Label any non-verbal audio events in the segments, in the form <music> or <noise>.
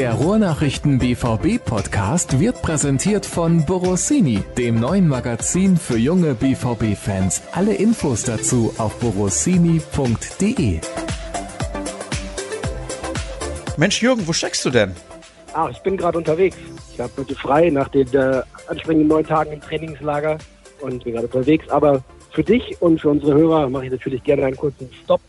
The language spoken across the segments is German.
Der Ruhrnachrichten BVB Podcast wird präsentiert von Borossini, dem neuen Magazin für junge BVB Fans. Alle Infos dazu auf borossini.de. Mensch Jürgen, wo steckst du denn? Ach, ich bin gerade unterwegs. Ich habe heute frei nach den äh, anstrengenden neun Tagen im Trainingslager und bin gerade unterwegs. Aber für dich und für unsere Hörer mache ich natürlich gerne einen kurzen Stopp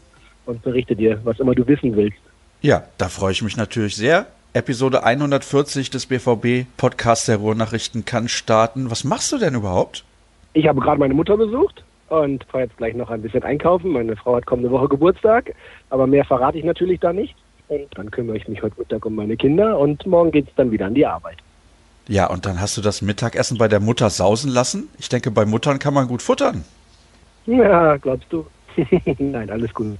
und berichte dir, was immer du wissen willst. Ja, da freue ich mich natürlich sehr. Episode 140 des BVB Podcasts der Ruhrnachrichten kann starten. Was machst du denn überhaupt? Ich habe gerade meine Mutter besucht und fahre jetzt gleich noch ein bisschen einkaufen. Meine Frau hat kommende Woche Geburtstag, aber mehr verrate ich natürlich da nicht. Und dann kümmere ich mich heute Mittag um meine Kinder und morgen geht es dann wieder an die Arbeit. Ja, und dann hast du das Mittagessen bei der Mutter sausen lassen? Ich denke, bei Muttern kann man gut futtern. Ja, glaubst du? <laughs> Nein, alles gut.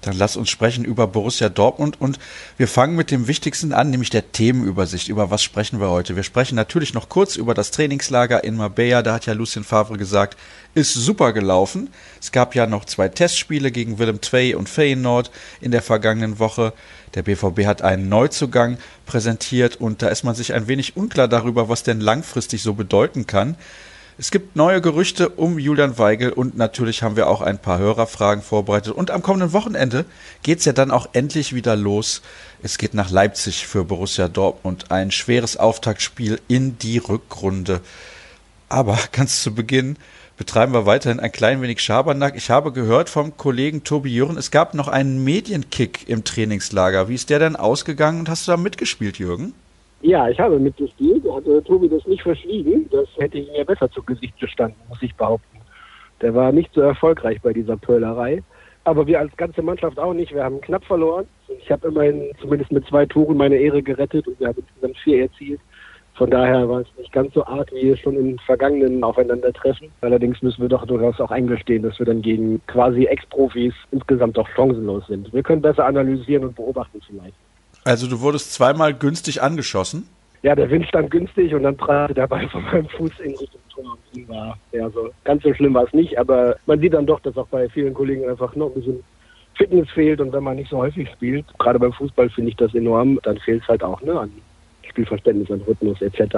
Dann lass uns sprechen über Borussia Dortmund und wir fangen mit dem Wichtigsten an, nämlich der Themenübersicht. Über was sprechen wir heute? Wir sprechen natürlich noch kurz über das Trainingslager in Marbella. Da hat ja Lucien Favre gesagt, ist super gelaufen. Es gab ja noch zwei Testspiele gegen Willem II und Feyenoord in der vergangenen Woche. Der BVB hat einen Neuzugang präsentiert und da ist man sich ein wenig unklar darüber, was denn langfristig so bedeuten kann. Es gibt neue Gerüchte um Julian Weigel und natürlich haben wir auch ein paar Hörerfragen vorbereitet. Und am kommenden Wochenende geht's ja dann auch endlich wieder los. Es geht nach Leipzig für Borussia Dortmund. Ein schweres Auftaktspiel in die Rückrunde. Aber <laughs> ganz zu Beginn betreiben wir weiterhin ein klein wenig Schabernack. Ich habe gehört vom Kollegen Tobi Jürgen, es gab noch einen Medienkick im Trainingslager. Wie ist der denn ausgegangen und hast du da mitgespielt, Jürgen? Ja, ich habe mitgespielt. Hatte Tobi das nicht verschwiegen. Das hätte ihm ja besser zu Gesicht gestanden, muss ich behaupten. Der war nicht so erfolgreich bei dieser Pölerei. Aber wir als ganze Mannschaft auch nicht. Wir haben knapp verloren. Ich habe immerhin zumindest mit zwei Toren meine Ehre gerettet und wir haben insgesamt vier erzielt. Von daher war es nicht ganz so arg wie schon im vergangenen Aufeinandertreffen. Allerdings müssen wir doch durchaus auch eingestehen, dass wir dann gegen quasi Ex-Profis insgesamt doch chancenlos sind. Wir können besser analysieren und beobachten vielleicht. Also du wurdest zweimal günstig angeschossen? Ja, der Wind stand günstig und dann prallte der Ball von meinem Fuß in Richtung Tor. War, ja, so ganz so schlimm war es nicht, aber man sieht dann doch, dass auch bei vielen Kollegen einfach noch ein bisschen Fitness fehlt und wenn man nicht so häufig spielt, gerade beim Fußball finde ich das enorm, dann fehlt es halt auch ne, an Spielverständnis, an Rhythmus etc.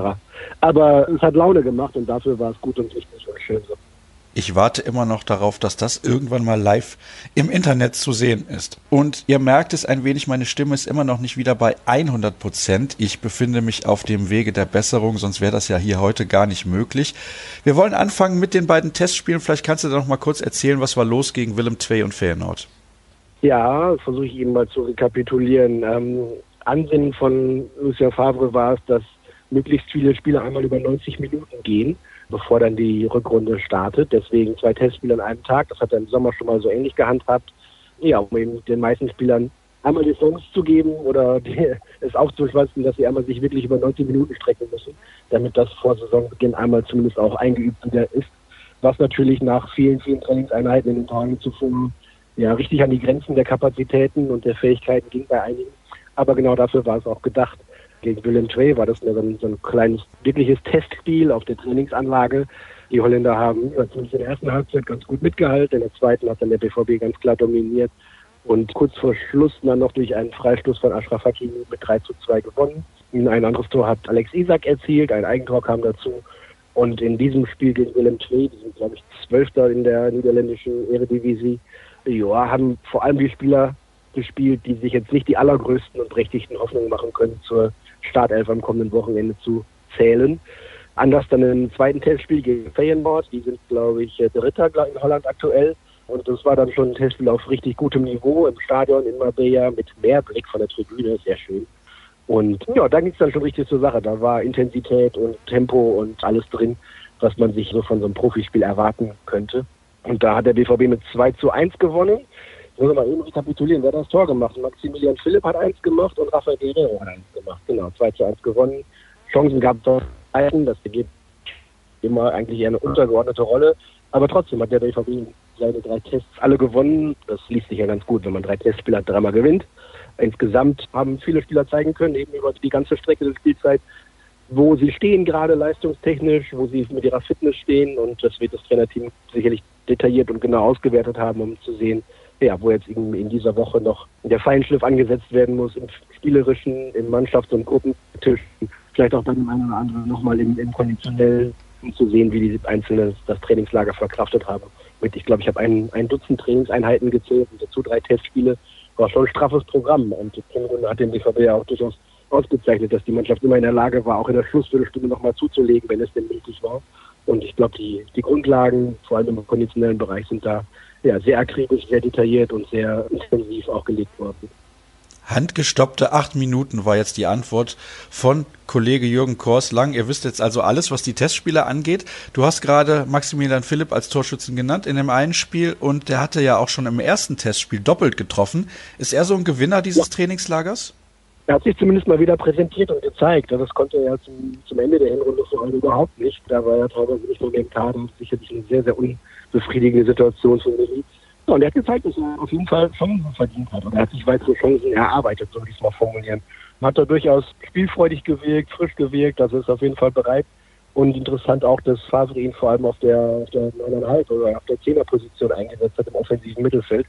Aber es hat Laune gemacht und dafür war es gut und wichtig und schön so. Ich warte immer noch darauf, dass das irgendwann mal live im Internet zu sehen ist. Und ihr merkt es ein wenig, meine Stimme ist immer noch nicht wieder bei 100 Prozent. Ich befinde mich auf dem Wege der Besserung, sonst wäre das ja hier heute gar nicht möglich. Wir wollen anfangen mit den beiden Testspielen. Vielleicht kannst du da noch mal kurz erzählen, was war los gegen Willem II und Feyenoord. Ja, versuche ich Ihnen mal zu rekapitulieren. Ähm, Ansinnen von Lucien Favre war es, dass möglichst viele Spiele einmal über 90 Minuten gehen bevor dann die Rückrunde startet. Deswegen zwei Testspiele an einem Tag. Das hat er im Sommer schon mal so ähnlich gehandhabt. Ja, um eben den meisten Spielern einmal die Chance zu geben oder <laughs> die, es aufzuschwatzen, dass sie einmal sich wirklich über 90 Minuten strecken müssen, damit das vor Saisonbeginn einmal zumindest auch eingeübt wieder ist. Was natürlich nach vielen, vielen Trainingseinheiten in den Tagen zuvor ja richtig an die Grenzen der Kapazitäten und der Fähigkeiten ging bei einigen. Aber genau dafür war es auch gedacht. Gegen Willem II war das so ein, so ein kleines, wirkliches Testspiel auf der Trainingsanlage. Die Holländer haben zumindest in der ersten Halbzeit ganz gut mitgehalten, in der zweiten hat dann der BVB ganz klar dominiert und kurz vor Schluss dann noch durch einen Freistoß von Ashraf Hakimi mit 3 zu 2 gewonnen. Ein anderes Tor hat Alex Isak erzielt, ein Eigentor kam dazu. Und in diesem Spiel gegen Willem II, die sind glaube ich Zwölfter in der niederländischen Eredivisie, ja, haben vor allem die Spieler gespielt, die sich jetzt nicht die allergrößten und prächtigsten Hoffnungen machen können zur Startelf am kommenden Wochenende zu zählen. Anders dann im zweiten Testspiel gegen Feyenoord. Die sind, glaube ich, Dritter in Holland aktuell. Und das war dann schon ein Testspiel auf richtig gutem Niveau im Stadion in Marbella mit mehr Blick von der Tribüne. Sehr schön. Und ja, da ging es dann schon richtig zur Sache. Da war Intensität und Tempo und alles drin, was man sich so von so einem Profispiel erwarten könnte. Und da hat der BVB mit 2 zu 1 gewonnen. Muss mal eben rekapitulieren, wer hat das Tor gemacht? Maximilian Philipp hat eins gemacht und Rafael Guerrero hat eins gemacht. Genau, 2 zu 1 gewonnen. Chancen gab es dort das geht immer eigentlich eine untergeordnete Rolle. Aber trotzdem hat der BVB seine drei Tests alle gewonnen. Das liest sich ja ganz gut, wenn man drei Testspiele hat, dreimal gewinnt. Insgesamt haben viele Spieler zeigen können, eben über die ganze Strecke der Spielzeit, wo sie stehen gerade leistungstechnisch, wo sie mit ihrer Fitness stehen. Und das wird das Trainerteam sicherlich detailliert und genau ausgewertet haben, um zu sehen, ja, wo jetzt in, in dieser Woche noch der Feinschliff angesetzt werden muss, im spielerischen, im Mannschafts- und Gruppentisch, vielleicht auch bei dem einen oder anderen nochmal im, im konditionell, um zu sehen, wie die Einzelnen das Trainingslager verkraftet haben. Mit, ich glaube, ich habe ein, ein Dutzend Trainingseinheiten gezählt und dazu drei Testspiele. War schon ein straffes Programm und die Runde hat den BVB ja auch durchaus ausgezeichnet, dass die Mannschaft immer in der Lage war, auch in der Schlussviertelstunde nochmal zuzulegen, wenn es denn nötig war. Und ich glaube, die, die Grundlagen, vor allem im konditionellen Bereich, sind da ja, sehr akribisch, sehr detailliert und sehr intensiv auch gelegt worden. Handgestoppte acht Minuten war jetzt die Antwort von Kollege Jürgen Kors lang. Ihr wisst jetzt also alles, was die Testspiele angeht. Du hast gerade Maximilian Philipp als Torschützen genannt in dem einen Spiel und der hatte ja auch schon im ersten Testspiel doppelt getroffen. Ist er so ein Gewinner dieses ja. Trainingslagers? Er hat sich zumindest mal wieder präsentiert und gezeigt. Das konnte er zum, zum Ende der Hinrunde vor allem überhaupt nicht. Da war er teilweise nicht nur im Kader. Sicherlich eine sehr, sehr unbefriedigende Situation für mich. Und er hat gezeigt, dass er auf jeden Fall Chancen verdient hat. Und er hat sich weitere Chancen erarbeitet, so würde ich es mal formulieren. Hat er durchaus spielfreudig gewirkt, frisch gewirkt, also ist auf jeden Fall bereit. Und interessant auch, dass Favre ihn vor allem auf der, auf der 9,5 oder auf der Zehnerposition eingesetzt hat im offensiven Mittelfeld.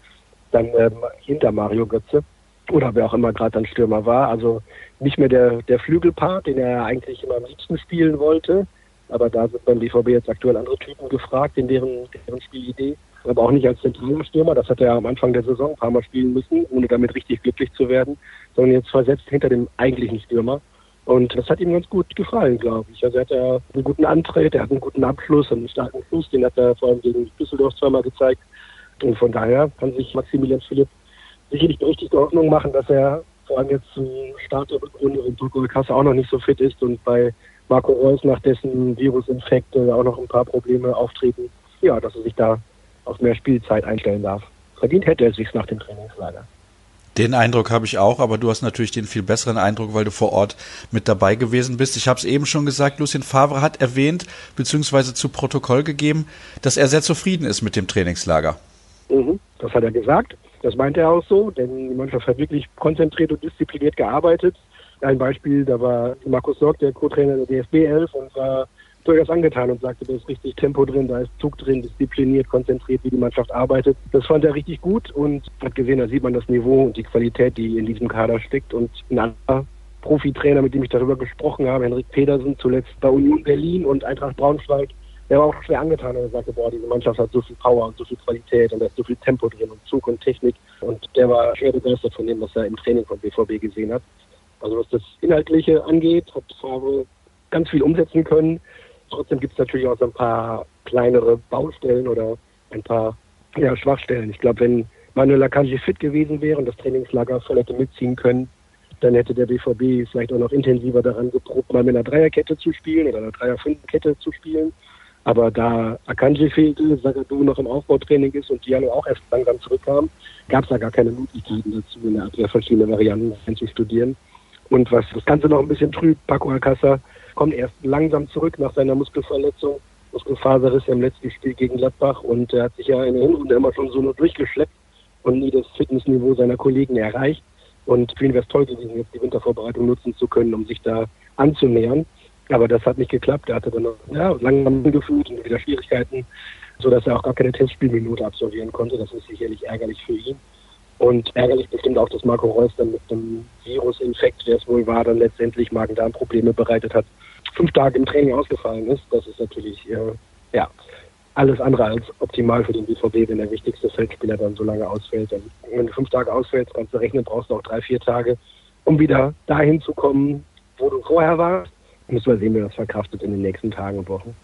Dann ähm, hinter Mario Götze oder wer auch immer gerade dann Stürmer war. Also nicht mehr der, der Flügelpart, den er eigentlich immer am liebsten spielen wollte. Aber da sind beim BVB jetzt aktuell andere Typen gefragt in deren, deren Spielidee aber auch nicht als zentraler Stürmer. Das hat er am Anfang der Saison ein paar Mal spielen müssen, ohne damit richtig glücklich zu werden, sondern jetzt versetzt hinter dem eigentlichen Stürmer. Und das hat ihm ganz gut gefallen, glaube ich. Also er hat ja einen guten Antritt, er hat einen guten Abschluss, einen starken Fuß, den hat er vor allem gegen Düsseldorf zweimal gezeigt. Und von daher kann sich Maximilian Philipp sicherlich berechtigte Hoffnung machen, dass er vor allem jetzt zum Start der Rückrunde, wenn Turko Kasse auch noch nicht so fit ist und bei Marco Reus nach dessen Virusinfekt auch noch ein paar Probleme auftreten, ja, dass er sich da auf mehr Spielzeit einstellen darf. Verdient hätte er sich nach dem Trainingslager. Den Eindruck habe ich auch, aber du hast natürlich den viel besseren Eindruck, weil du vor Ort mit dabei gewesen bist. Ich habe es eben schon gesagt, Lucien Favre hat erwähnt, beziehungsweise zu Protokoll gegeben, dass er sehr zufrieden ist mit dem Trainingslager. Mhm, das hat er gesagt. Das meint er auch so, denn die Mannschaft hat wirklich konzentriert und diszipliniert gearbeitet. Ein Beispiel, da war Markus Sorg, der Co-Trainer der DFB 11 und war durchaus angetan und sagte, da ist richtig Tempo drin, da ist Zug drin, diszipliniert, konzentriert, wie die Mannschaft arbeitet. Das fand er richtig gut und hat gesehen, da sieht man das Niveau und die Qualität, die in diesem Kader steckt. Und ein anderer Profitrainer, mit dem ich darüber gesprochen habe, Henrik Pedersen, zuletzt bei Union Berlin und Eintracht Braunschweig, der war auch schwer angetan und sagte, boah, diese Mannschaft hat so viel Power und so viel Qualität und da ist so viel Tempo drin und Zug und Technik. Und der war schwer begeistert von dem, was er im Training von BVB gesehen hat. Also was das Inhaltliche angeht, hat Favre ganz viel umsetzen können. Trotzdem gibt es natürlich auch so ein paar kleinere Baustellen oder ein paar ja, Schwachstellen. Ich glaube, wenn Manuel Akanji fit gewesen wäre und das Trainingslager voll hätte mitziehen können, dann hätte der BVB vielleicht auch noch intensiver daran geprobt, mal mit einer Dreierkette zu spielen oder einer Dreier-Fünf-Kette zu spielen. Aber da Akanji fehlte, Sagadu noch im Aufbautraining ist und Diallo auch erst langsam zurückkam, gab es da gar keine Möglichkeiten dazu, in der Abwehr verschiedene Varianten zu studieren. Und was das Ganze noch ein bisschen trübt, Paco Alcázar kommt erst langsam zurück nach seiner Muskelverletzung. Muskelfaserriss im letzten Spiel gegen Gladbach und er hat sich ja in der Hinrunde immer schon so nur durchgeschleppt und nie das Fitnessniveau seiner Kollegen erreicht. Und für ihn wäre es toll gewesen, jetzt die Wintervorbereitung nutzen zu können, um sich da anzunähern. Aber das hat nicht geklappt. Er hatte dann ja, langsam gefühlt und wieder Schwierigkeiten, sodass er auch gar keine Testspielminute absolvieren konnte. Das ist sicherlich ärgerlich für ihn. Und ärgerlich bestimmt auch, dass Marco Reus dann mit dem Virusinfekt, der es wohl war, dann letztendlich Magen-Darm-Probleme bereitet hat, fünf Tage im Training ausgefallen ist. Das ist natürlich äh, ja alles andere als optimal für den BVB, wenn der wichtigste Feldspieler dann so lange ausfällt. Und wenn du fünf Tage ausfällst, kannst du rechnen, brauchst du auch drei, vier Tage, um wieder dahin zu kommen, wo du vorher warst. Müssen wir sehen, wie das verkraftet in den nächsten Tagen und Wochen.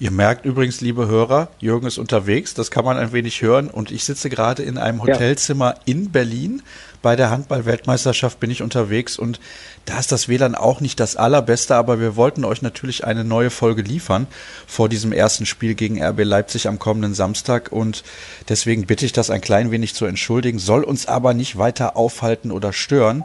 Ihr merkt übrigens, liebe Hörer, Jürgen ist unterwegs, das kann man ein wenig hören und ich sitze gerade in einem Hotelzimmer ja. in Berlin. Bei der Handball-Weltmeisterschaft bin ich unterwegs und da ist das WLAN auch nicht das allerbeste, aber wir wollten euch natürlich eine neue Folge liefern vor diesem ersten Spiel gegen RB Leipzig am kommenden Samstag und deswegen bitte ich das ein klein wenig zu entschuldigen, soll uns aber nicht weiter aufhalten oder stören.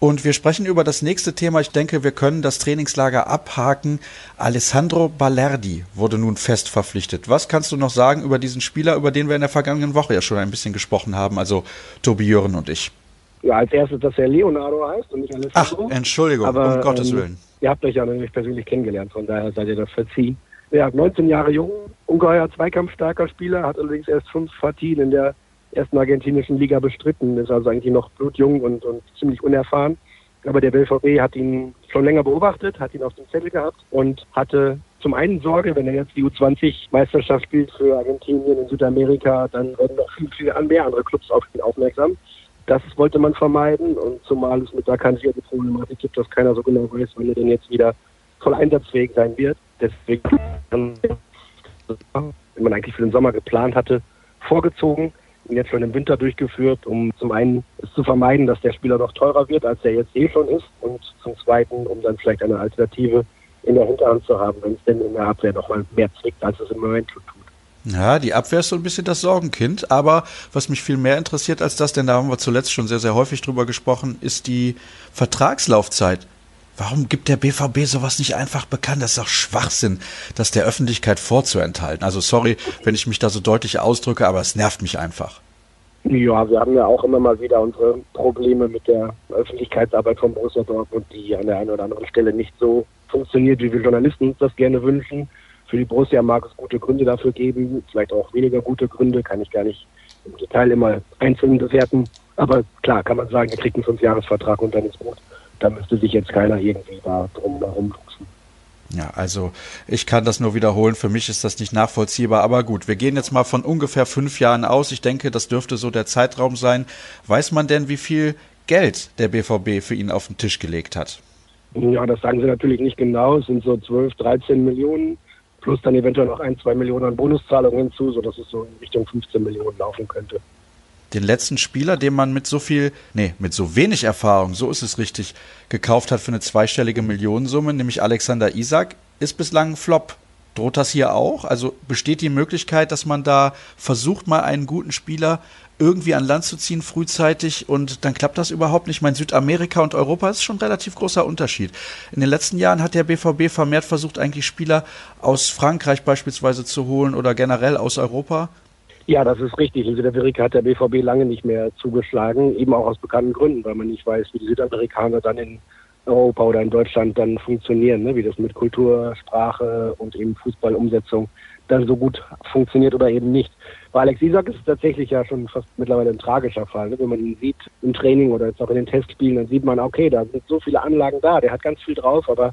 Und wir sprechen über das nächste Thema. Ich denke, wir können das Trainingslager abhaken. Alessandro Balerdi wurde nun fest verpflichtet. Was kannst du noch sagen über diesen Spieler, über den wir in der vergangenen Woche ja schon ein bisschen gesprochen haben, also Tobi Jören und ich? Ja, als erstes, dass er Leonardo heißt und nicht Alessandro. Ach, Entschuldigung, Aber, um Gottes ähm, Willen. Ihr habt euch ja noch nicht persönlich kennengelernt, von daher seid ihr das verziehen. Er hat 19 Jahre jung, ungeheuer zweikampfstarker Spieler, hat allerdings erst fünf Partien in der ersten argentinischen Liga bestritten, ist also eigentlich noch blutjung und, und ziemlich unerfahren. Aber der BVB hat ihn schon länger beobachtet, hat ihn auf dem Zettel gehabt und hatte zum einen Sorge, wenn er jetzt die U20-Meisterschaft spielt für Argentinien in Südamerika, dann werden noch viel, viel mehr andere Clubs auf ihn aufmerksam. Das wollte man vermeiden und zumal es mit der die Problematik gibt, dass keiner so genau weiß, wann er denn jetzt wieder voll einsatzfähig sein wird. Deswegen, wenn man eigentlich für den Sommer geplant hatte, vorgezogen jetzt schon im Winter durchgeführt, um zum einen es zu vermeiden, dass der Spieler noch teurer wird, als er jetzt eh schon ist und zum zweiten, um dann vielleicht eine Alternative in der Hinterhand zu haben, wenn es denn in der Abwehr noch mal mehr zwickt, als es im Moment tut. Ja, die Abwehr ist so ein bisschen das Sorgenkind, aber was mich viel mehr interessiert als das, denn da haben wir zuletzt schon sehr, sehr häufig drüber gesprochen, ist die Vertragslaufzeit. Warum gibt der BVB sowas nicht einfach bekannt? Das ist doch Schwachsinn, das der Öffentlichkeit vorzuenthalten. Also sorry, wenn ich mich da so deutlich ausdrücke, aber es nervt mich einfach. Ja, wir haben ja auch immer mal wieder unsere Probleme mit der Öffentlichkeitsarbeit von Borussia Dortmund, die an der einen oder anderen Stelle nicht so funktioniert, wie wir Journalisten uns das gerne wünschen. Für die Borussia mag es gute Gründe dafür geben, vielleicht auch weniger gute Gründe, kann ich gar nicht im Detail immer einzeln bewerten. Aber klar, kann man sagen, er kriegt einen Fünfjahresvertrag und dann ist gut da müsste sich jetzt keiner irgendwie da drum herum luxen. Ja, also ich kann das nur wiederholen. Für mich ist das nicht nachvollziehbar. Aber gut, wir gehen jetzt mal von ungefähr fünf Jahren aus. Ich denke, das dürfte so der Zeitraum sein. Weiß man denn, wie viel Geld der BVB für ihn auf den Tisch gelegt hat? Ja, das sagen sie natürlich nicht genau. Es sind so 12, 13 Millionen plus dann eventuell noch ein, zwei Millionen an Bonuszahlungen hinzu, sodass es so in Richtung 15 Millionen laufen könnte den letzten Spieler, den man mit so viel, nee, mit so wenig Erfahrung, so ist es richtig, gekauft hat für eine zweistellige Millionensumme, nämlich Alexander Isak, ist bislang ein Flop. Droht das hier auch? Also besteht die Möglichkeit, dass man da versucht, mal einen guten Spieler irgendwie an Land zu ziehen frühzeitig und dann klappt das überhaupt nicht. Ich meine, Südamerika und Europa ist schon ein relativ großer Unterschied. In den letzten Jahren hat der BVB vermehrt versucht, eigentlich Spieler aus Frankreich beispielsweise zu holen oder generell aus Europa. Ja, das ist richtig. In Südamerika hat der BVB lange nicht mehr zugeschlagen, eben auch aus bekannten Gründen, weil man nicht weiß, wie die Südamerikaner dann in Europa oder in Deutschland dann funktionieren, ne? wie das mit Kultur, Sprache und eben Fußballumsetzung dann so gut funktioniert oder eben nicht. Bei Alex Isak ist es tatsächlich ja schon fast mittlerweile ein tragischer Fall. Ne? Wenn man ihn sieht im Training oder jetzt auch in den Testspielen, dann sieht man, okay, da sind so viele Anlagen da, der hat ganz viel drauf, aber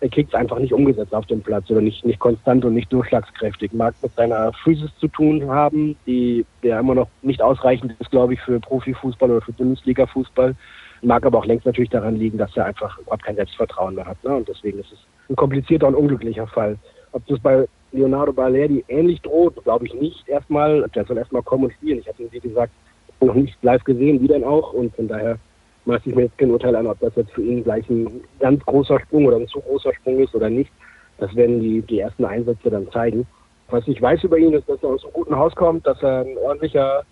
er kriegt es einfach nicht umgesetzt auf dem Platz oder nicht, nicht konstant und nicht durchschlagskräftig. Mag mit seiner Physis zu tun haben, die ja immer noch nicht ausreichend ist, glaube ich, für Profifußball oder für Bundesliga-Fußball. Mag aber auch längst natürlich daran liegen, dass er einfach überhaupt kein Selbstvertrauen mehr hat. Ne? Und deswegen ist es ein komplizierter und unglücklicher Fall. Ob das bei Leonardo Balerdi ähnlich droht, glaube ich nicht erstmal. Der soll erstmal kommen und spielen. Ich habe ihn, wie gesagt, noch nicht live gesehen, wie denn auch. Und von daher maße ich mir jetzt kein Urteil an, ob das jetzt für ihn gleich ein ganz großer Sprung oder ein zu großer Sprung ist oder nicht. Das werden die, die ersten Einsätze dann zeigen. Was ich weiß über ihn ist, dass er aus einem guten Haus kommt, dass er ein ordentlicher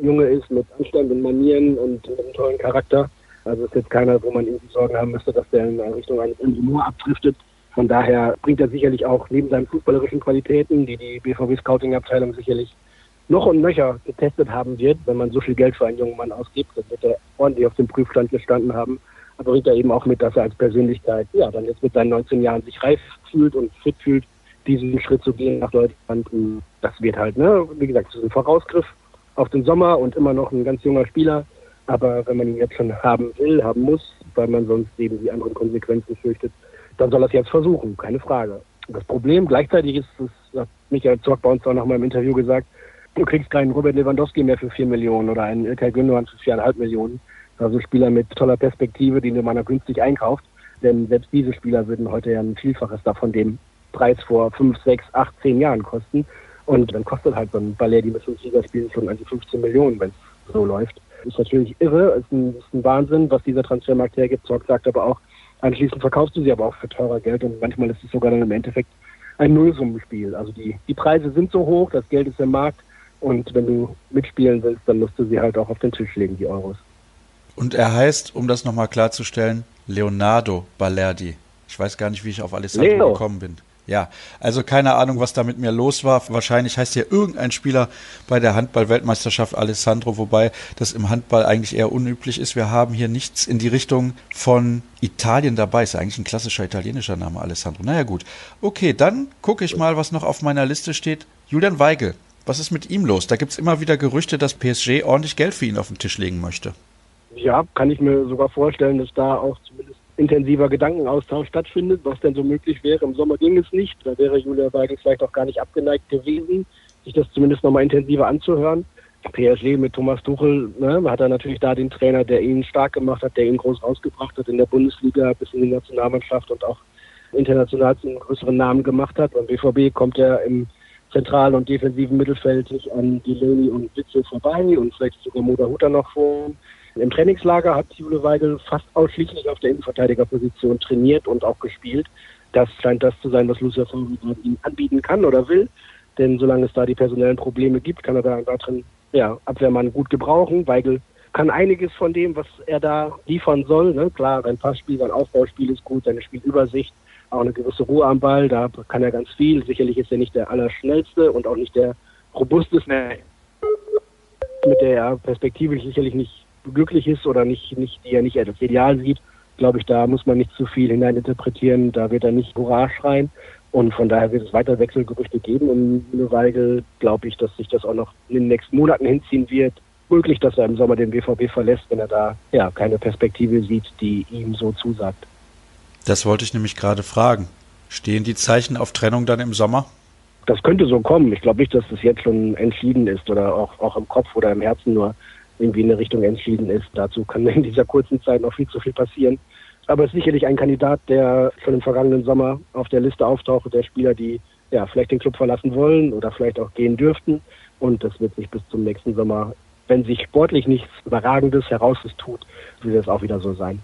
Junge ist mit Anstand und Manieren und einem tollen Charakter. Also ist jetzt keiner, wo man irgendwie Sorgen haben müsste, dass der in Richtung eines Moore abdriftet. Von daher bringt er sicherlich auch neben seinen fußballerischen Qualitäten, die die BVB Scouting Abteilung sicherlich noch und nöcher getestet haben wird, wenn man so viel Geld für einen jungen Mann ausgibt, dann wird er ordentlich auf dem Prüfstand gestanden haben. Aber bringt er eben auch mit, dass er als Persönlichkeit, ja, dann jetzt mit seinen 19 Jahren sich reif fühlt und fit fühlt, diesen Schritt zu gehen nach Deutschland. Das wird halt, ne, wie gesagt, das ist ein Vorausgriff auf den Sommer und immer noch ein ganz junger Spieler. Aber wenn man ihn jetzt schon haben will, haben muss, weil man sonst eben die anderen Konsequenzen fürchtet, dann soll er es jetzt versuchen, keine Frage. Das Problem gleichzeitig ist, das hat Michael Zock bei uns auch noch mal im Interview gesagt, Du kriegst keinen Robert Lewandowski mehr für 4 Millionen oder einen Ilkay Gündogan für 4,5 Millionen. Also Spieler mit toller Perspektive, die man da günstig einkauft. Denn selbst diese Spieler würden heute ja ein Vielfaches davon dem Preis vor 5, 6, 8, 10 Jahren kosten. Und dann kostet halt so ein Ballet, die mit 5 Ligaspielen schon an die 15 Millionen, wenn es so läuft. Ist natürlich irre, ist ein, ist ein Wahnsinn, was dieser Transfermarkt hergibt. Zorg sagt aber auch, anschließend verkaufst du sie aber auch für teurer Geld und manchmal ist es sogar dann im Endeffekt ein Nullsummenspiel. Also die, die Preise sind so hoch, das Geld ist im Markt und wenn du mitspielen willst, dann musst du sie halt auch auf den Tisch legen, die Euros. Und er heißt, um das nochmal klarzustellen, Leonardo Balerdi. Ich weiß gar nicht, wie ich auf Alessandro Leo. gekommen bin. Ja, also keine Ahnung, was da mit mir los war. Wahrscheinlich heißt ja irgendein Spieler bei der Handball-Weltmeisterschaft Alessandro, wobei das im Handball eigentlich eher unüblich ist. Wir haben hier nichts in die Richtung von Italien dabei. Ist ja eigentlich ein klassischer italienischer Name, Alessandro. Naja, gut. Okay, dann gucke ich mal, was noch auf meiner Liste steht. Julian Weigel Was ist mit ihm los? Da gibt es immer wieder Gerüchte, dass PSG ordentlich Geld für ihn auf den Tisch legen möchte. Ja, kann ich mir sogar vorstellen, dass da auch zumindest intensiver Gedankenaustausch stattfindet, was denn so möglich wäre. Im Sommer ging es nicht. Da wäre Julia Weigel vielleicht auch gar nicht abgeneigt gewesen, sich das zumindest nochmal intensiver anzuhören. PSG mit Thomas Tuchel ne, hat er natürlich da den Trainer, der ihn stark gemacht hat, der ihn groß rausgebracht hat in der Bundesliga bis in die Nationalmannschaft und auch international zu einem größeren Namen gemacht hat. Beim BVB kommt er im zentralen und defensiven Mittelfeld nicht an Delaney und Witzel vorbei und vielleicht sogar Moda Hutter noch vor. Im Trainingslager hat Jule Weigel fast ausschließlich auf der Innenverteidigerposition trainiert und auch gespielt. Das scheint das zu sein, was Lucia Favre ihm anbieten kann oder will. Denn solange es da die personellen Probleme gibt, kann er da einen weiteren ja, Abwehrmann gut gebrauchen. Weigel kann einiges von dem, was er da liefern soll. Ne? Klar, sein Passspiel, sein Aufbauspiel ist gut, seine Spielübersicht, auch eine gewisse Ruhe am Ball, da kann er ganz viel. Sicherlich ist er nicht der Allerschnellste und auch nicht der robusteste, mit der er perspektivisch sicherlich nicht glücklich ist oder nicht, nicht, die er nicht als Ideal sieht. Glaube ich, da muss man nicht zu viel hineininterpretieren, da wird er nicht Hurra schreien. Und von daher wird es weiter Wechselgerüchte geben. Und eine Weigel glaube ich, dass sich das auch noch in den nächsten Monaten hinziehen wird. Möglich, dass er im Sommer den BVB verlässt, wenn er da ja keine Perspektive sieht, die ihm so zusagt. Das wollte ich nämlich gerade fragen. Stehen die Zeichen auf Trennung dann im Sommer? Das könnte so kommen. Ich glaube nicht, dass das jetzt schon entschieden ist oder auch, auch im Kopf oder im Herzen nur irgendwie in eine Richtung entschieden ist. Dazu kann in dieser kurzen Zeit noch viel zu viel passieren. Aber es ist sicherlich ein Kandidat, der schon im vergangenen Sommer auf der Liste auftauchte, der Spieler, die ja vielleicht den Club verlassen wollen oder vielleicht auch gehen dürften. Und das wird sich bis zum nächsten Sommer, wenn sich sportlich nichts Überragendes heraus tut, wird es auch wieder so sein.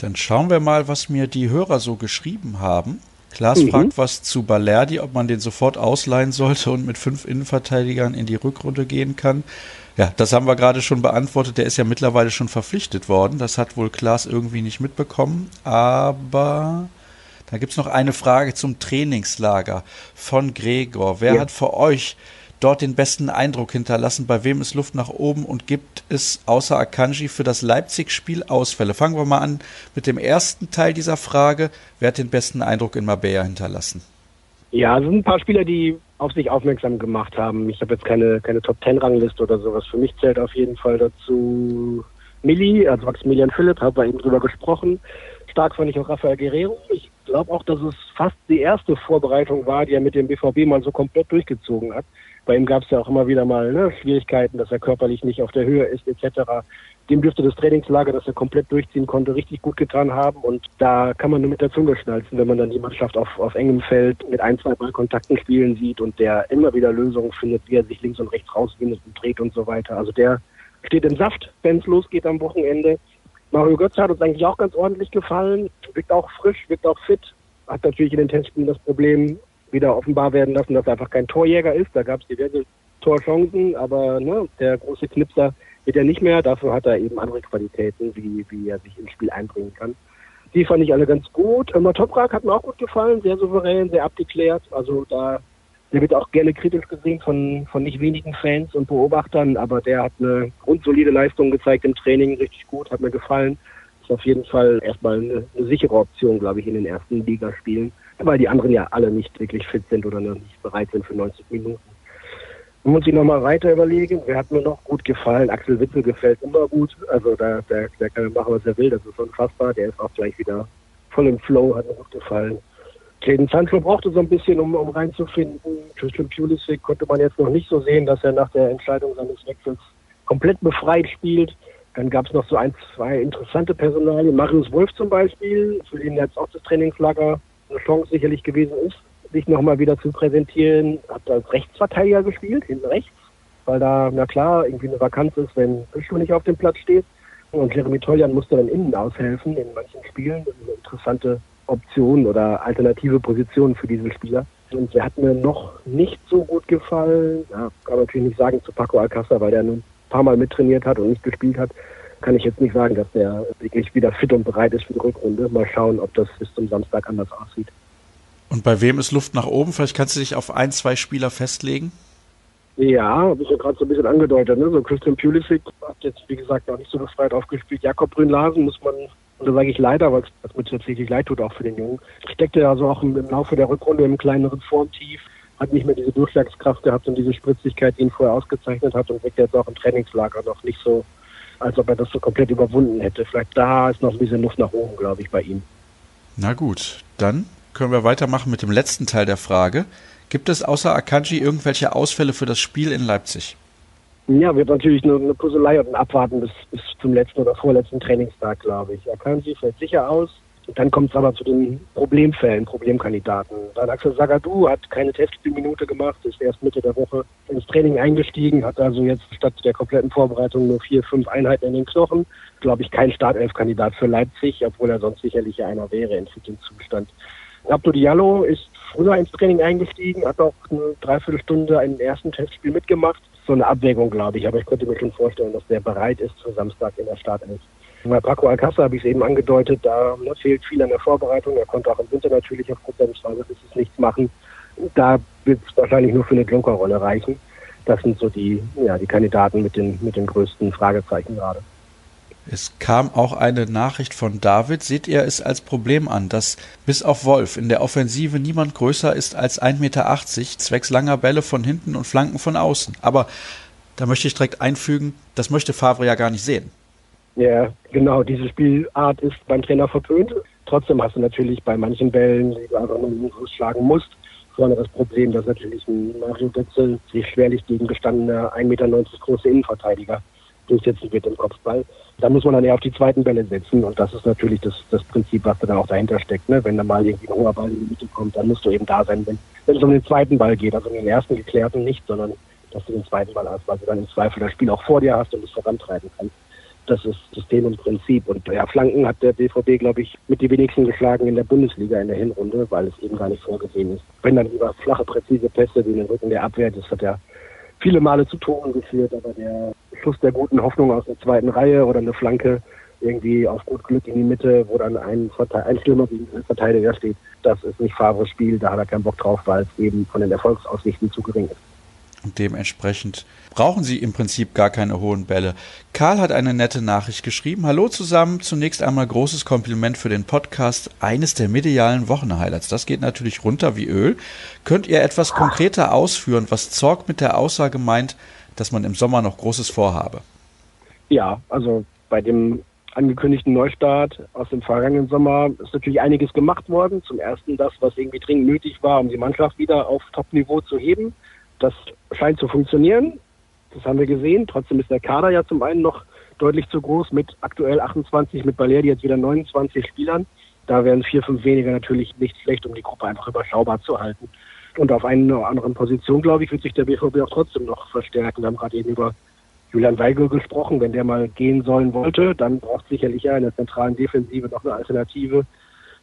Dann schauen wir mal, was mir die Hörer so geschrieben haben. Klaas mhm. fragt was zu Balerdi, ob man den sofort ausleihen sollte und mit fünf Innenverteidigern in die Rückrunde gehen kann. Ja, das haben wir gerade schon beantwortet. Der ist ja mittlerweile schon verpflichtet worden. Das hat wohl Klaas irgendwie nicht mitbekommen. Aber da gibt's noch eine Frage zum Trainingslager von Gregor. Wer ja. hat für euch dort den besten Eindruck hinterlassen? Bei wem ist Luft nach oben und gibt es außer Akanji für das Leipzig-Spiel Ausfälle? Fangen wir mal an mit dem ersten Teil dieser Frage. Wer hat den besten Eindruck in Marbella hinterlassen? Ja, es sind ein paar Spieler, die auf sich aufmerksam gemacht haben. Ich habe jetzt keine, keine Top-10-Rangliste oder sowas. Für mich zählt auf jeden Fall dazu Milli, also Maximilian Philipp, haben wir eben drüber gesprochen. Stark fand ich auch Rafael Guerrero. Ich glaube auch, dass es fast die erste Vorbereitung war, die er mit dem BVB mal so komplett durchgezogen hat. Bei ihm gab es ja auch immer wieder mal ne, Schwierigkeiten, dass er körperlich nicht auf der Höhe ist etc. Dem dürfte das Trainingslager, das er komplett durchziehen konnte, richtig gut getan haben. Und da kann man nur mit der Zunge schnalzen, wenn man dann die Mannschaft auf, auf engem Feld mit ein, zwei Ballkontakten spielen sieht und der immer wieder Lösungen findet, wie er sich links und rechts rauswindet und dreht und so weiter. Also der steht im Saft, wenn es losgeht am Wochenende. Mario Götze hat uns eigentlich auch ganz ordentlich gefallen, wirkt auch frisch, wirkt auch fit, hat natürlich in den Testspielen das Problem, wieder offenbar werden lassen, dass er einfach kein Torjäger ist. Da gab es diverse Torchancen, aber ne, der große Knipser wird er nicht mehr. Dafür hat er eben andere Qualitäten, wie, wie er sich ins Spiel einbringen kann. Die fand ich alle ganz gut. Toprak hat mir auch gut gefallen, sehr souverän, sehr abgeklärt. Also da der wird auch gerne kritisch gesehen von, von nicht wenigen Fans und Beobachtern, aber der hat eine grundsolide Leistung gezeigt im Training, richtig gut, hat mir gefallen. Ist auf jeden Fall erstmal eine, eine sichere Option, glaube ich, in den ersten Ligaspielen weil die anderen ja alle nicht wirklich fit sind oder noch nicht bereit sind für 90 Minuten. Muss sich nochmal weiter überlegen, wer hat mir noch gut gefallen? Axel Witzel gefällt immer gut, also da, der, der kann machen, was er will, das ist unfassbar, der ist auch gleich wieder voll im Flow, hat mir gut gefallen. Jaden Sancho brauchte so ein bisschen, um, um reinzufinden. Tristan Pulisic konnte man jetzt noch nicht so sehen, dass er nach der Entscheidung seines Wechsels komplett befreit spielt. Dann gab es noch so ein, zwei interessante Personalien. Marius Wolf zum Beispiel, für den jetzt auch das Trainingslager eine Chance sicherlich gewesen ist, sich nochmal wieder zu präsentieren. Hat als Rechtsverteidiger gespielt, hinten rechts, weil da, na klar, irgendwie eine Vakanz ist, wenn Bischel nicht auf dem Platz steht. Und Jeremy Toljan musste dann innen aushelfen in manchen Spielen. Das ist eine interessante Option oder alternative Position für diesen Spieler. Und der hat mir noch nicht so gut gefallen. Ja, kann man natürlich nicht sagen zu Paco Alcázar, weil der nun ein paar Mal mittrainiert hat und nicht gespielt hat kann ich jetzt nicht sagen, dass der wirklich wieder fit und bereit ist für die Rückrunde. Mal schauen, ob das bis zum Samstag anders aussieht. Und bei wem ist Luft nach oben? Vielleicht kannst du dich auf ein, zwei Spieler festlegen? Ja, habe ich ja gerade so ein bisschen angedeutet. Ne? So Christian Pulisic hat jetzt, wie gesagt, noch nicht so befreit aufgespielt. Jakob Brünn-Larsen muss man, und da sage ich leider, weil es mir tatsächlich leid tut, auch für den Jungen. Steckte also auch im, im Laufe der Rückrunde im kleineren Formtief. hat nicht mehr diese Durchschlagskraft gehabt und diese Spritzigkeit, die ihn vorher ausgezeichnet hat und wirkt jetzt auch im Trainingslager noch nicht so, als ob er das so komplett überwunden hätte. Vielleicht da ist noch ein bisschen Luft nach oben, glaube ich, bei ihm. Na gut, dann können wir weitermachen mit dem letzten Teil der Frage. Gibt es außer Akanji irgendwelche Ausfälle für das Spiel in Leipzig? Ja, wird natürlich eine, eine Puzzlei und ein Abwarten bis, bis zum letzten oder vorletzten Trainingstag, glaube ich. Akanji fällt sicher aus. Dann kommt es aber zu den Problemfällen, Problemkandidaten. Dann Axel Sagadou hat keine Testspielminute gemacht, ist erst Mitte der Woche ins Training eingestiegen, hat also jetzt statt der kompletten Vorbereitung nur vier, fünf Einheiten in den Knochen. Glaube ich, kein Startelfkandidat für Leipzig, obwohl er sonst sicherlich einer wäre in fitem Zustand. Abdo Diallo ist früher ins Training eingestiegen, hat auch eine Dreiviertelstunde ein ersten Testspiel mitgemacht. So eine Abwägung, glaube ich, aber ich könnte mir schon vorstellen, dass der bereit ist für Samstag in der Startelf. Bei Paco Alcázar habe ich es eben angedeutet, da ne, fehlt viel an der Vorbereitung. Er konnte auch im Winter natürlich aufgrund seines Schwangerschafts nichts machen. Da wird es wahrscheinlich nur für eine Jokerrolle reichen. Das sind so die, ja, die Kandidaten mit den, mit den größten Fragezeichen gerade. Es kam auch eine Nachricht von David. Seht ihr es als Problem an, dass bis auf Wolf in der Offensive niemand größer ist als 1,80 Meter, zwecks langer Bälle von hinten und Flanken von außen? Aber da möchte ich direkt einfügen, das möchte Favre ja gar nicht sehen. Ja, genau. Diese Spielart ist beim Trainer verpönt. Trotzdem hast du natürlich bei manchen Bällen, die du einfach nur schlagen musst, vorne das Problem, dass natürlich ein Mario Götze sich schwerlich gegen gestandener 1,90 Meter große Innenverteidiger durchsetzen wird im Kopfball. Da muss man dann eher auf die zweiten Bälle setzen und das ist natürlich das, das Prinzip, was da dann auch dahinter steckt. Ne? Wenn da mal irgendwie ein hoher Ball in die Mitte kommt, dann musst du eben da sein, wenn, wenn es um den zweiten Ball geht, also um den ersten geklärten nicht, sondern dass du den zweiten Ball hast, weil du dann im Zweifel das Spiel auch vor dir hast und es vorantreiben kannst. Das ist System und Prinzip. Und ja, Flanken hat der BVB, glaube ich, mit die wenigsten geschlagen in der Bundesliga in der Hinrunde, weil es eben gar nicht vorgesehen ist. Wenn dann über flache, präzise Pässe, die in den Rücken der Abwehr, das hat ja viele Male zu Toren geführt, aber der Schuss der guten Hoffnung aus der zweiten Reihe oder eine Flanke irgendwie auf gut Glück in die Mitte, wo dann ein, ein Stürmer gegen einen Verteidiger steht, das ist nicht Favres Spiel, da hat er keinen Bock drauf, weil es eben von den Erfolgsaussichten zu gering ist. Und dementsprechend brauchen sie im Prinzip gar keine hohen Bälle. Karl hat eine nette Nachricht geschrieben. Hallo zusammen. Zunächst einmal großes Kompliment für den Podcast. Eines der medialen Wochenhighlights. Das geht natürlich runter wie Öl. Könnt ihr etwas konkreter ausführen, was Zorg mit der Aussage meint, dass man im Sommer noch Großes vorhabe? Ja, also bei dem angekündigten Neustart aus dem vergangenen Sommer ist natürlich einiges gemacht worden. Zum ersten das, was irgendwie dringend nötig war, um die Mannschaft wieder auf Top-Niveau zu heben. Das scheint zu funktionieren. Das haben wir gesehen. Trotzdem ist der Kader ja zum einen noch deutlich zu groß mit aktuell 28, mit Balerdi jetzt wieder 29 Spielern. Da wären vier, fünf weniger natürlich nicht schlecht, um die Gruppe einfach überschaubar zu halten. Und auf einer oder anderen Position, glaube ich, wird sich der BVB auch trotzdem noch verstärken. Wir haben gerade eben über Julian Weigel gesprochen. Wenn der mal gehen sollen wollte, dann braucht sicherlich ja in der zentralen Defensive noch eine Alternative.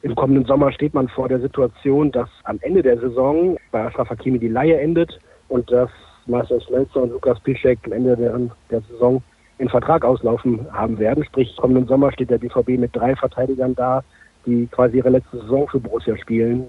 Im kommenden Sommer steht man vor der Situation, dass am Ende der Saison bei Ashraf Hakimi die Leihe endet und dass Marcel Schmelzer und Lukas Piszek am Ende der, der Saison den Vertrag auslaufen haben werden. Sprich, kommenden Sommer steht der BVB mit drei Verteidigern da, die quasi ihre letzte Saison für Borussia spielen,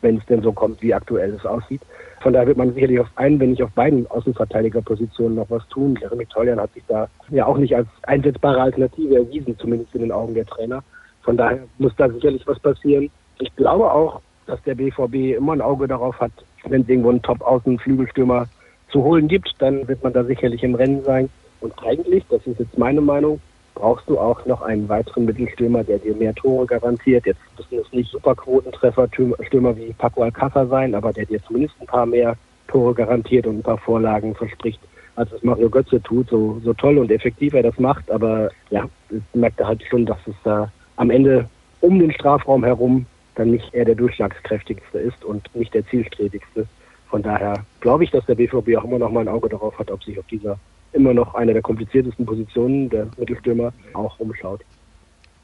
wenn es denn so kommt, wie aktuell es aussieht. Von daher wird man sicherlich auf einen, wenn nicht auf beiden Außenverteidigerpositionen noch was tun. Jeremy Toljan hat sich da ja auch nicht als einsetzbare Alternative erwiesen, zumindest in den Augen der Trainer. Von daher muss da sicherlich was passieren. Ich glaube auch, dass der BVB immer ein Auge darauf hat, wenn es irgendwo einen Top-Außen-Flügelstürmer zu holen gibt, dann wird man da sicherlich im Rennen sein. Und eigentlich, das ist jetzt meine Meinung, brauchst du auch noch einen weiteren Mittelstürmer, der dir mehr Tore garantiert. Jetzt müssen es nicht Superquotentreffer Stürmer wie Paco Alcázar sein, aber der dir zumindest ein paar mehr Tore garantiert und ein paar Vorlagen verspricht, als es Mario Götze tut. So, so toll und effektiv er das macht, aber ja, merkt er halt schon, dass es da am Ende um den Strafraum herum dann nicht er der durchschlagskräftigste ist und nicht der zielstrebigste. Von daher glaube ich, dass der BVB auch immer noch mal ein Auge darauf hat, ob sich auf dieser immer noch einer der kompliziertesten Positionen der Mittelstürmer auch umschaut.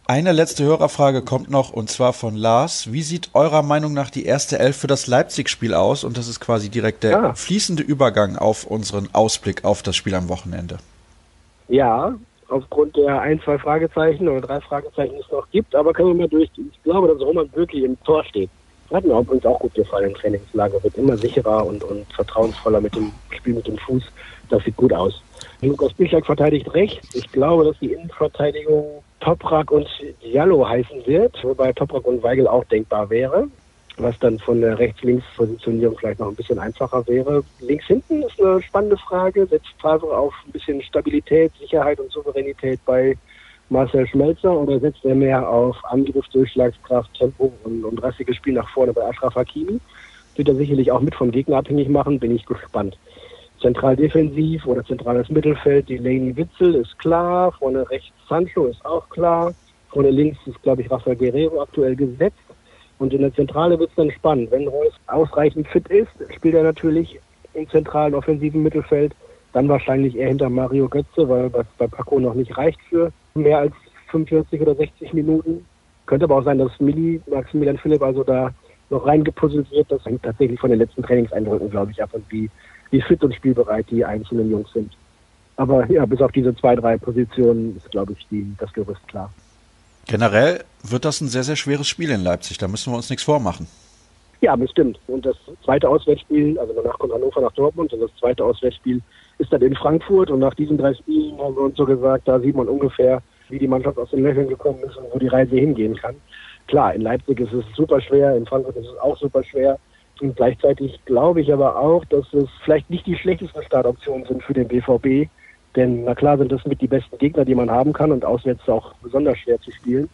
Eine letzte Hörerfrage kommt noch und zwar von Lars. Wie sieht eurer Meinung nach die erste Elf für das Leipzig-Spiel aus? Und das ist quasi direkt der ah. fließende Übergang auf unseren Ausblick auf das Spiel am Wochenende. Ja, aufgrund der ein, zwei Fragezeichen oder drei Fragezeichen es noch gibt, aber können wir mal durchgehen. Ich glaube, dass Roman wirklich im Tor steht. Hat mir übrigens auch gut gefallen im Trainingslager. Wird immer sicherer und, und vertrauensvoller mit dem Spiel mit dem Fuß. Das sieht gut aus. Lukas Bischak verteidigt rechts. Ich glaube, dass die Innenverteidigung Toprak und Diallo heißen wird, wobei Toprak und Weigel auch denkbar wäre. Was dann von der Rechts-Links-Positionierung vielleicht noch ein bisschen einfacher wäre. Links hinten ist eine spannende Frage. Setzt Favre auf ein bisschen Stabilität, Sicherheit und Souveränität bei Marcel Schmelzer oder setzt er mehr auf Angriff, Durchschlagskraft, Tempo und, und rassiges Spiel nach vorne bei Ashraf Hakimi? Wird er sicherlich auch mit vom Gegner abhängig machen, bin ich gespannt. Zentral defensiv oder zentrales Mittelfeld, die Laney Witzel ist klar, vorne rechts Sancho ist auch klar, vorne links ist, glaube ich, Rafael Guerrero aktuell gesetzt. Und in der Zentrale wird es dann spannend. Wenn Reus ausreichend fit ist, spielt er natürlich im zentralen offensiven Mittelfeld. Dann wahrscheinlich eher hinter Mario Götze, weil was bei Paco noch nicht reicht für mehr als 45 oder 60 Minuten. Könnte aber auch sein, dass Mili, Maximilian Philipp also da noch reingepuzzelt wird. Das hängt tatsächlich von den letzten Trainingseindrücken, glaube ich, ab und wie, wie fit und spielbereit die einzelnen Jungs sind. Aber ja, bis auf diese zwei, drei Positionen ist, glaube ich, die, das Gerüst klar. Generell wird das ein sehr, sehr schweres Spiel in Leipzig. Da müssen wir uns nichts vormachen. Ja, bestimmt. Und das zweite Auswärtsspiel, also danach kommt Hannover nach Dortmund und das zweite Auswärtsspiel ist dann in Frankfurt. Und nach diesen drei Spielen haben wir uns so gesagt, da sieht man ungefähr, wie die Mannschaft aus den Löchern gekommen ist und wo die Reise hingehen kann. Klar, in Leipzig ist es super schwer, in Frankfurt ist es auch super schwer. Und gleichzeitig glaube ich aber auch, dass es vielleicht nicht die schlechtesten Startoptionen sind für den BVB, denn na klar sind das mit die besten Gegner, die man haben kann und auswärts auch besonders schwer zu spielen.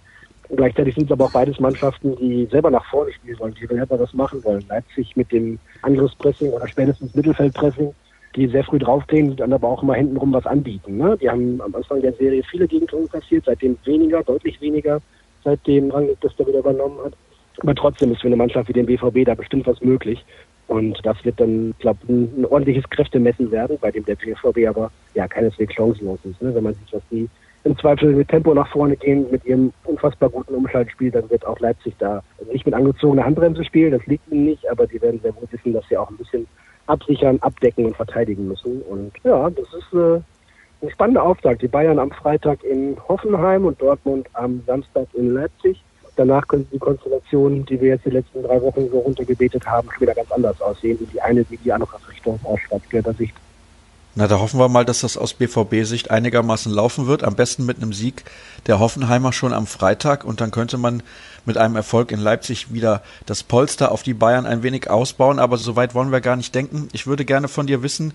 Und gleichzeitig sind es aber auch beides Mannschaften, die selber nach vorne spielen wollen, die selber was machen wollen. Leipzig mit dem Angriffspressing oder spätestens Mittelfeldpressing, die sehr früh draufdrehen, die dann aber auch immer hintenrum was anbieten. Ne? Die haben am Anfang der Serie viele Gegentore kassiert, seitdem weniger, deutlich weniger, seitdem Rangnick das da wieder übernommen hat. Aber trotzdem ist für eine Mannschaft wie den BVB da bestimmt was möglich. Und das wird dann, glaube ich, ein, ordentliches Kräftemessen werden, bei dem der BVB aber ja keineswegs chancenlos ist. Ne? Wenn man sieht, was die im Zweifel mit Tempo nach vorne gehen, mit ihrem unfassbar guten Umschaltspiel, dann wird auch Leipzig da nicht mit angezogener Handbremse spielen, das liegt ihnen nicht, aber die werden sehr wohl wissen, dass sie auch ein bisschen absichern, abdecken und verteidigen müssen. Und ja, das ist äh, ein spannender Auftakt. Die Bayern am Freitag in Hoffenheim und Dortmund am Samstag in Leipzig danach könnte die Konstellation, die wir jetzt die letzten drei Wochen so runtergebetet haben, schon wieder ganz anders aussehen. Und die eine wie die andere Richtung aus schwarz-gelber Sicht. Na, da hoffen wir mal, dass das aus BVB-Sicht einigermaßen laufen wird. Am besten mit einem Sieg der Hoffenheimer schon am Freitag. Und dann könnte man mit einem Erfolg in Leipzig wieder das Polster auf die Bayern ein wenig ausbauen. Aber so weit wollen wir gar nicht denken. Ich würde gerne von dir wissen,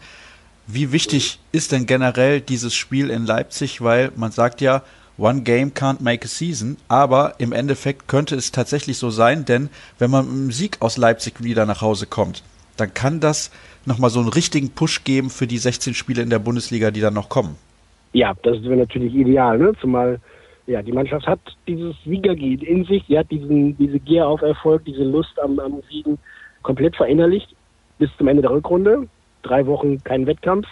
wie wichtig ist denn generell dieses Spiel in Leipzig? Weil man sagt ja, One Game can't make a season, aber im Endeffekt könnte es tatsächlich so sein, denn wenn man mit einem Sieg aus Leipzig wieder nach Hause kommt, dann kann das nochmal so einen richtigen Push geben für die 16 Spiele in der Bundesliga, die dann noch kommen. Ja, das wäre natürlich ideal, ne? zumal ja, die Mannschaft hat dieses Siegergier in sich, sie hat diesen, diese Gier auf Erfolg, diese Lust am, am Siegen komplett verinnerlicht bis zum Ende der Rückrunde. Drei Wochen kein Wettkampf,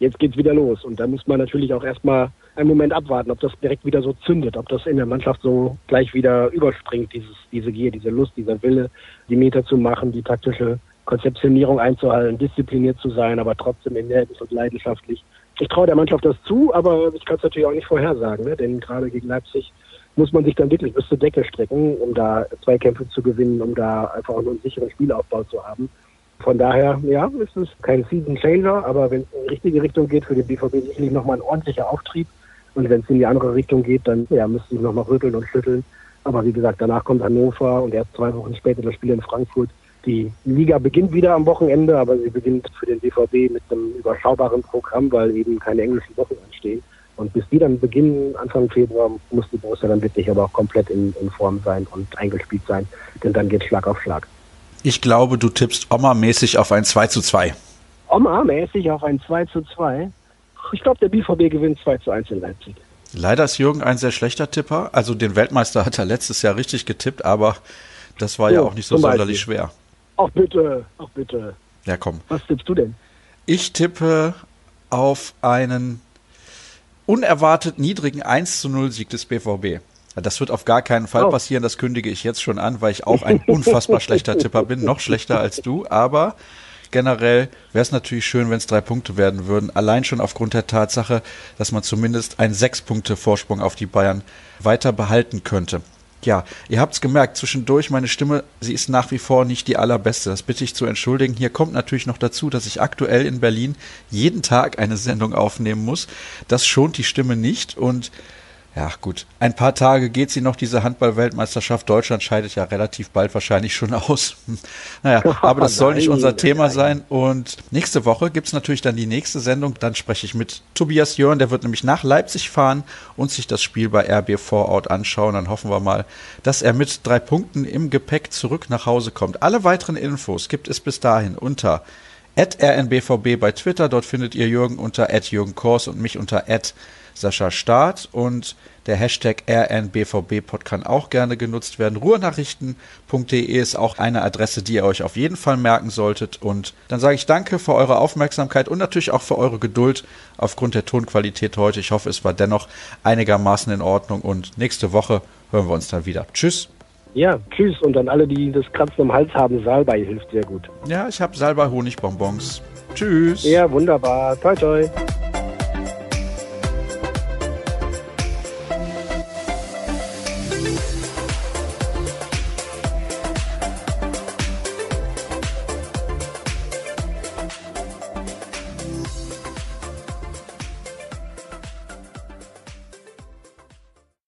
jetzt geht's wieder los. Und da muss man natürlich auch erstmal einen Moment abwarten, ob das direkt wieder so zündet, ob das in der Mannschaft so gleich wieder überspringt, dieses, diese Gier, diese Lust, dieser Wille, die Meter zu machen, die taktische Konzeptionierung einzuhalten, diszipliniert zu sein, aber trotzdem energisch und leidenschaftlich. Ich traue der Mannschaft das zu, aber ich kann es natürlich auch nicht vorhersagen, ne? denn gerade gegen Leipzig muss man sich dann wirklich bis zur Decke strecken, um da zwei Kämpfe zu gewinnen, um da einfach einen sicheren Spielaufbau zu haben. Von daher, ja, ist es kein Season Changer, aber wenn es in die richtige Richtung geht, für den BVB sicherlich nochmal ein ordentlicher Auftrieb. Und wenn es in die andere Richtung geht, dann ja, müsste ich nochmal rütteln und schütteln. Aber wie gesagt, danach kommt Hannover und erst zwei Wochen später das Spiel in Frankfurt. Die Liga beginnt wieder am Wochenende, aber sie beginnt für den BVB mit einem überschaubaren Programm, weil eben keine englischen Wochen anstehen. Und bis die dann beginnen, Anfang Februar, muss die Borussia dann wirklich aber auch komplett in, in Form sein und eingespielt sein. Denn dann geht Schlag auf Schlag. Ich glaube, du tippst Oma-mäßig auf ein 2 zu 2. Oma-mäßig auf ein 2 zu 2? Ich glaube, der BVB gewinnt 2 zu 1 in Leipzig. Leider ist Jürgen ein sehr schlechter Tipper. Also den Weltmeister hat er letztes Jahr richtig getippt, aber das war oh, ja auch nicht so sonderlich schwer. Ach bitte, ach bitte. Ja, komm. Was tippst du denn? Ich tippe auf einen unerwartet niedrigen 1 zu 0 Sieg des BVB. Das wird auf gar keinen Fall oh. passieren, das kündige ich jetzt schon an, weil ich auch ein <laughs> unfassbar schlechter Tipper bin, noch schlechter als du, aber generell wäre es natürlich schön, wenn es drei Punkte werden würden. Allein schon aufgrund der Tatsache, dass man zumindest einen sechs Punkte Vorsprung auf die Bayern weiter behalten könnte. Ja, ihr habt's gemerkt, zwischendurch meine Stimme, sie ist nach wie vor nicht die allerbeste. Das bitte ich zu entschuldigen. Hier kommt natürlich noch dazu, dass ich aktuell in Berlin jeden Tag eine Sendung aufnehmen muss. Das schont die Stimme nicht und Ja, gut. Ein paar Tage geht sie noch, diese Handball-Weltmeisterschaft. Deutschland scheidet ja relativ bald wahrscheinlich schon aus. <laughs> naja, <laughs> aber das soll nicht unser Thema sein. Und nächste Woche gibt's natürlich dann die nächste Sendung. Dann spreche ich mit Tobias Jörn. Der wird nämlich nach Leipzig fahren und sich das Spiel bei RB Vorort anschauen. Dann hoffen wir mal, dass er mit drei Punkten im Gepäck zurück nach Hause kommt. Alle weiteren Infos gibt es bis dahin unter rnbvb bei Twitter. Dort findet ihr Jürgen unter Jürgen Kors und mich unter Sascha Staat und der Hashtag RNBVB-Pod kann auch gerne genutzt werden. Ruhrnachrichten.de ist auch eine Adresse, die ihr euch auf jeden Fall merken solltet. Und dann sage ich danke für eure Aufmerksamkeit und natürlich auch für eure Geduld aufgrund der Tonqualität heute. Ich hoffe, es war dennoch einigermaßen in Ordnung und nächste Woche hören wir uns dann wieder. Tschüss. Ja, tschüss. Und an alle, die das Kratzen im Hals haben, Salbei hilft sehr gut. Ja, ich habe Salbei Honigbonbons. Tschüss. Ja, wunderbar. Toi, toi.